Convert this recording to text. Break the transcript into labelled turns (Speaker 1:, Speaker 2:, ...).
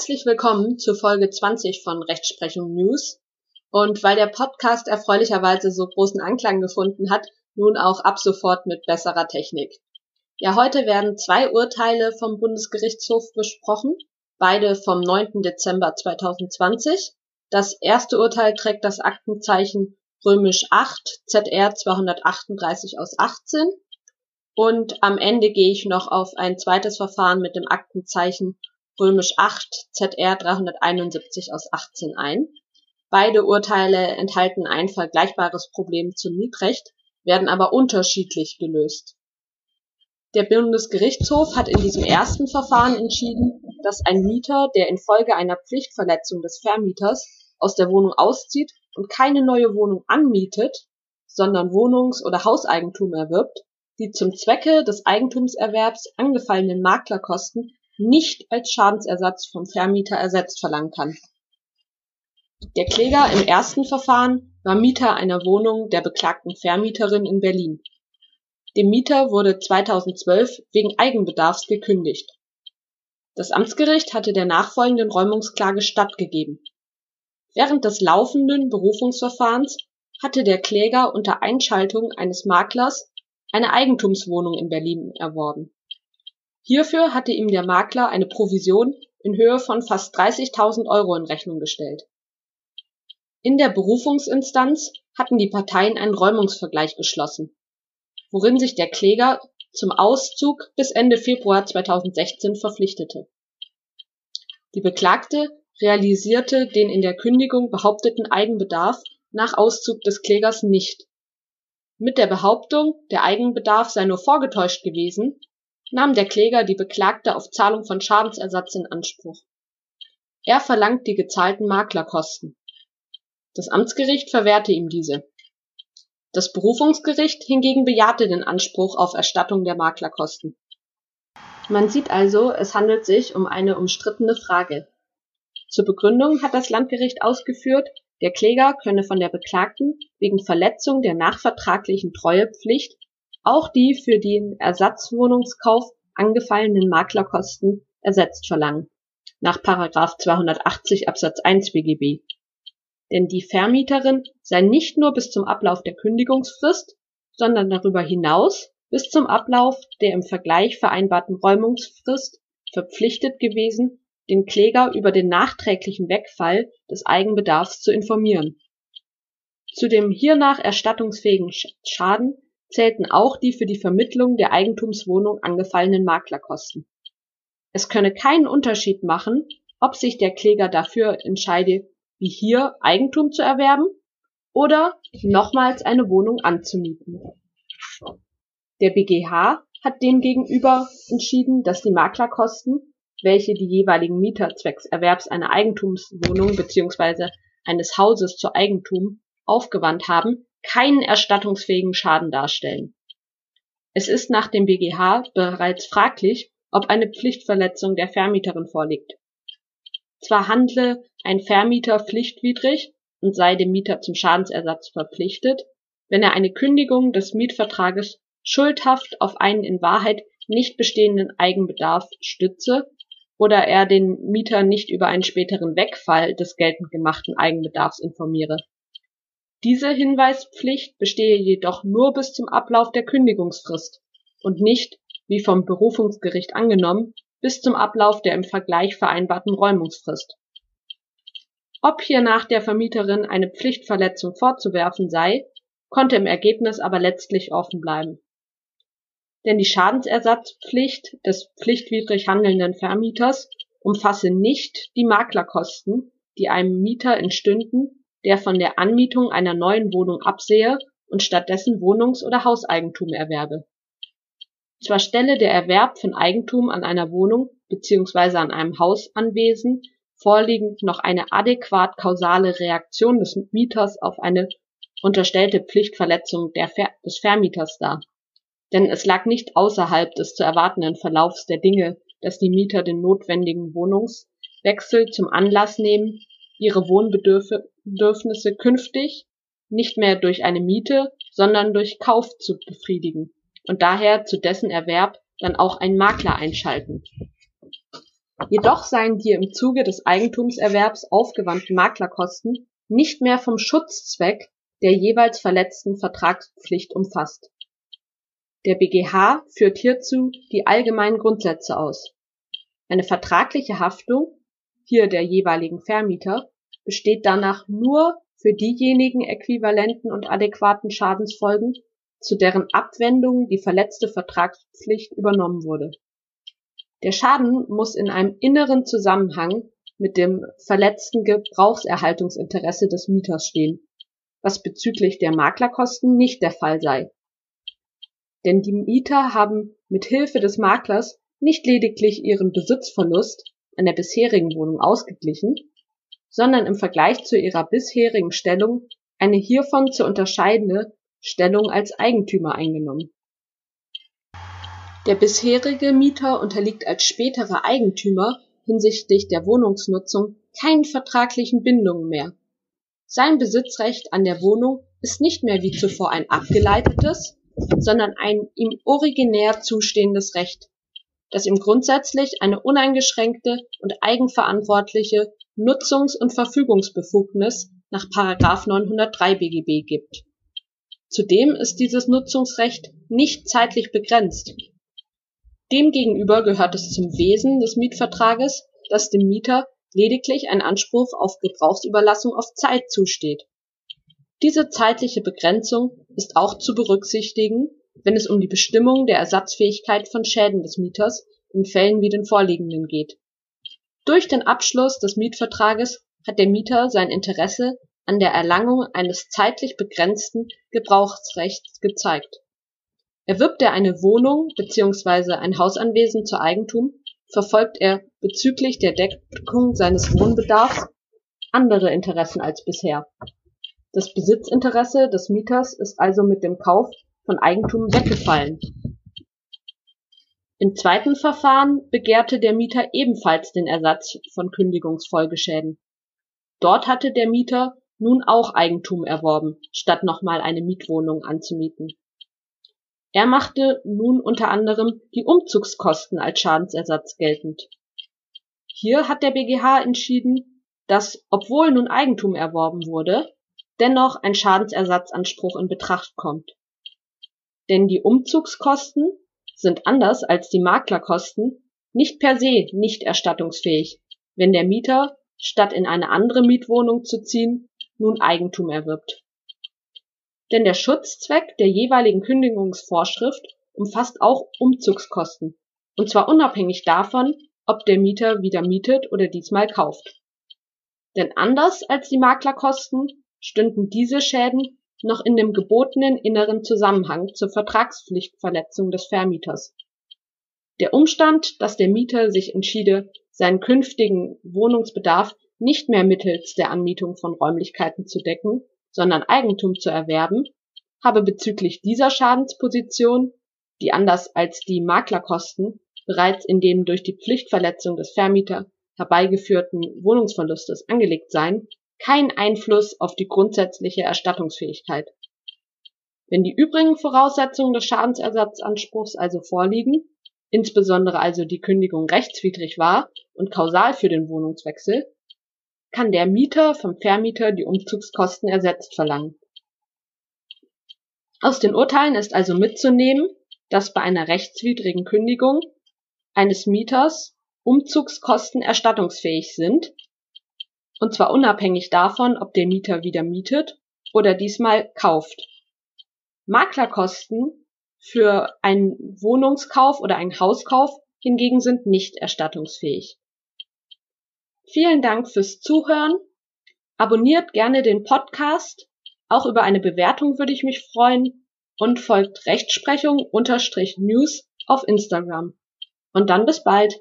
Speaker 1: Herzlich willkommen zu Folge 20 von Rechtsprechung News. Und weil der Podcast erfreulicherweise so großen Anklang gefunden hat, nun auch ab sofort mit besserer Technik. Ja, heute werden zwei Urteile vom Bundesgerichtshof besprochen, beide vom 9. Dezember 2020. Das erste Urteil trägt das Aktenzeichen römisch 8 ZR 238 aus 18 und am Ende gehe ich noch auf ein zweites Verfahren mit dem Aktenzeichen römisch 8 ZR 371 aus 18 ein. Beide Urteile enthalten ein vergleichbares Problem zum Mietrecht, werden aber unterschiedlich gelöst. Der Bundesgerichtshof hat in diesem ersten Verfahren entschieden, dass ein Mieter, der infolge einer Pflichtverletzung des Vermieters aus der Wohnung auszieht und keine neue Wohnung anmietet, sondern Wohnungs- oder Hauseigentum erwirbt, die zum Zwecke des Eigentumserwerbs angefallenen Maklerkosten nicht als Schadensersatz vom Vermieter ersetzt verlangen kann. Der Kläger im ersten Verfahren war Mieter einer Wohnung der beklagten Vermieterin in Berlin. Dem Mieter wurde 2012 wegen Eigenbedarfs gekündigt. Das Amtsgericht hatte der nachfolgenden Räumungsklage stattgegeben. Während des laufenden Berufungsverfahrens hatte der Kläger unter Einschaltung eines Maklers eine Eigentumswohnung in Berlin erworben. Hierfür hatte ihm der Makler eine Provision in Höhe von fast 30.000 Euro in Rechnung gestellt. In der Berufungsinstanz hatten die Parteien einen Räumungsvergleich geschlossen, worin sich der Kläger zum Auszug bis Ende Februar 2016 verpflichtete. Die Beklagte realisierte den in der Kündigung behaupteten Eigenbedarf nach Auszug des Klägers nicht. Mit der Behauptung, der Eigenbedarf sei nur vorgetäuscht gewesen, nahm der Kläger die Beklagte auf Zahlung von Schadensersatz in Anspruch. Er verlangt die gezahlten Maklerkosten. Das Amtsgericht verwehrte ihm diese. Das Berufungsgericht hingegen bejahte den Anspruch auf Erstattung der Maklerkosten. Man sieht also, es handelt sich um eine umstrittene Frage. Zur Begründung hat das Landgericht ausgeführt, der Kläger könne von der Beklagten wegen Verletzung der nachvertraglichen Treuepflicht auch die für den Ersatzwohnungskauf angefallenen Maklerkosten ersetzt verlangen, nach § 280 Absatz 1 BGB. Denn die Vermieterin sei nicht nur bis zum Ablauf der Kündigungsfrist, sondern darüber hinaus bis zum Ablauf der im Vergleich vereinbarten Räumungsfrist verpflichtet gewesen, den Kläger über den nachträglichen Wegfall des Eigenbedarfs zu informieren. Zu dem hiernach erstattungsfähigen Schaden zählten auch die für die Vermittlung der Eigentumswohnung angefallenen Maklerkosten. Es könne keinen Unterschied machen, ob sich der Kläger dafür entscheide, wie hier Eigentum zu erwerben oder nochmals eine Wohnung anzumieten. Der BGH hat demgegenüber entschieden, dass die Maklerkosten, welche die jeweiligen Mieter zwecks Erwerbs einer Eigentumswohnung bzw. eines Hauses zu Eigentum aufgewandt haben, keinen erstattungsfähigen Schaden darstellen. Es ist nach dem BGH bereits fraglich, ob eine Pflichtverletzung der Vermieterin vorliegt. Zwar handle ein Vermieter pflichtwidrig und sei dem Mieter zum Schadensersatz verpflichtet, wenn er eine Kündigung des Mietvertrages schuldhaft auf einen in Wahrheit nicht bestehenden Eigenbedarf stütze oder er den Mieter nicht über einen späteren Wegfall des geltend gemachten Eigenbedarfs informiere diese Hinweispflicht bestehe jedoch nur bis zum Ablauf der Kündigungsfrist und nicht, wie vom Berufungsgericht angenommen, bis zum Ablauf der im Vergleich vereinbarten Räumungsfrist. Ob hiernach der Vermieterin eine Pflichtverletzung vorzuwerfen sei, konnte im Ergebnis aber letztlich offen bleiben. Denn die Schadensersatzpflicht des pflichtwidrig handelnden Vermieters umfasse nicht die Maklerkosten, die einem Mieter entstünden der von der Anmietung einer neuen Wohnung absehe und stattdessen Wohnungs oder Hauseigentum erwerbe. Zwar stelle der Erwerb von Eigentum an einer Wohnung bzw. an einem Hausanwesen vorliegend noch eine adäquat kausale Reaktion des Mieters auf eine unterstellte Pflichtverletzung des Vermieters dar. Denn es lag nicht außerhalb des zu erwartenden Verlaufs der Dinge, dass die Mieter den notwendigen Wohnungswechsel zum Anlass nehmen, ihre Wohnbedürfnisse künftig nicht mehr durch eine Miete, sondern durch Kauf zu befriedigen und daher zu dessen Erwerb dann auch einen Makler einschalten. Jedoch seien die im Zuge des Eigentumserwerbs aufgewandten Maklerkosten nicht mehr vom Schutzzweck der jeweils verletzten Vertragspflicht umfasst. Der BGH führt hierzu die allgemeinen Grundsätze aus. Eine vertragliche Haftung, hier der jeweiligen Vermieter, besteht danach nur für diejenigen äquivalenten und adäquaten Schadensfolgen, zu deren Abwendung die verletzte Vertragspflicht übernommen wurde. Der Schaden muss in einem inneren Zusammenhang mit dem verletzten Gebrauchserhaltungsinteresse des Mieters stehen, was bezüglich der Maklerkosten nicht der Fall sei. Denn die Mieter haben mit Hilfe des Maklers nicht lediglich ihren Besitzverlust an der bisherigen Wohnung ausgeglichen, sondern im Vergleich zu ihrer bisherigen Stellung eine hiervon zu unterscheidende Stellung als Eigentümer eingenommen. Der bisherige Mieter unterliegt als späterer Eigentümer hinsichtlich der Wohnungsnutzung keinen vertraglichen Bindungen mehr. Sein Besitzrecht an der Wohnung ist nicht mehr wie zuvor ein abgeleitetes, sondern ein ihm originär zustehendes Recht, das ihm grundsätzlich eine uneingeschränkte und eigenverantwortliche Nutzungs- und Verfügungsbefugnis nach 903 BGB gibt. Zudem ist dieses Nutzungsrecht nicht zeitlich begrenzt. Demgegenüber gehört es zum Wesen des Mietvertrages, dass dem Mieter lediglich ein Anspruch auf Gebrauchsüberlassung auf Zeit zusteht. Diese zeitliche Begrenzung ist auch zu berücksichtigen, wenn es um die Bestimmung der Ersatzfähigkeit von Schäden des Mieters in Fällen wie den vorliegenden geht. Durch den Abschluss des Mietvertrages hat der Mieter sein Interesse an der Erlangung eines zeitlich begrenzten Gebrauchsrechts gezeigt. Erwirbt er eine Wohnung bzw. ein Hausanwesen zu Eigentum, verfolgt er bezüglich der Deckung seines Wohnbedarfs andere Interessen als bisher. Das Besitzinteresse des Mieters ist also mit dem Kauf von Eigentum weggefallen. Im zweiten Verfahren begehrte der Mieter ebenfalls den Ersatz von Kündigungsfolgeschäden. Dort hatte der Mieter nun auch Eigentum erworben, statt nochmal eine Mietwohnung anzumieten. Er machte nun unter anderem die Umzugskosten als Schadensersatz geltend. Hier hat der BGH entschieden, dass, obwohl nun Eigentum erworben wurde, dennoch ein Schadensersatzanspruch in Betracht kommt. Denn die Umzugskosten sind anders als die Maklerkosten nicht per se nicht erstattungsfähig, wenn der Mieter, statt in eine andere Mietwohnung zu ziehen, nun Eigentum erwirbt. Denn der Schutzzweck der jeweiligen Kündigungsvorschrift umfasst auch Umzugskosten, und zwar unabhängig davon, ob der Mieter wieder mietet oder diesmal kauft. Denn anders als die Maklerkosten stünden diese Schäden noch in dem gebotenen inneren Zusammenhang zur Vertragspflichtverletzung des Vermieters. Der Umstand, dass der Mieter sich entschiede, seinen künftigen Wohnungsbedarf nicht mehr mittels der Anmietung von Räumlichkeiten zu decken, sondern Eigentum zu erwerben, habe bezüglich dieser Schadensposition, die anders als die Maklerkosten bereits in dem durch die Pflichtverletzung des Vermieter herbeigeführten Wohnungsverlustes angelegt seien, keinen Einfluss auf die grundsätzliche Erstattungsfähigkeit. Wenn die übrigen Voraussetzungen des Schadensersatzanspruchs also vorliegen, insbesondere also die Kündigung rechtswidrig war und kausal für den Wohnungswechsel, kann der Mieter vom Vermieter die Umzugskosten ersetzt verlangen. Aus den Urteilen ist also mitzunehmen, dass bei einer rechtswidrigen Kündigung eines Mieters Umzugskosten erstattungsfähig sind und zwar unabhängig davon, ob der Mieter wieder mietet oder diesmal kauft. Maklerkosten für einen Wohnungskauf oder einen Hauskauf hingegen sind nicht erstattungsfähig. Vielen Dank fürs Zuhören. Abonniert gerne den Podcast. Auch über eine Bewertung würde ich mich freuen und folgt Rechtsprechung unterstrich News auf Instagram. Und dann bis bald.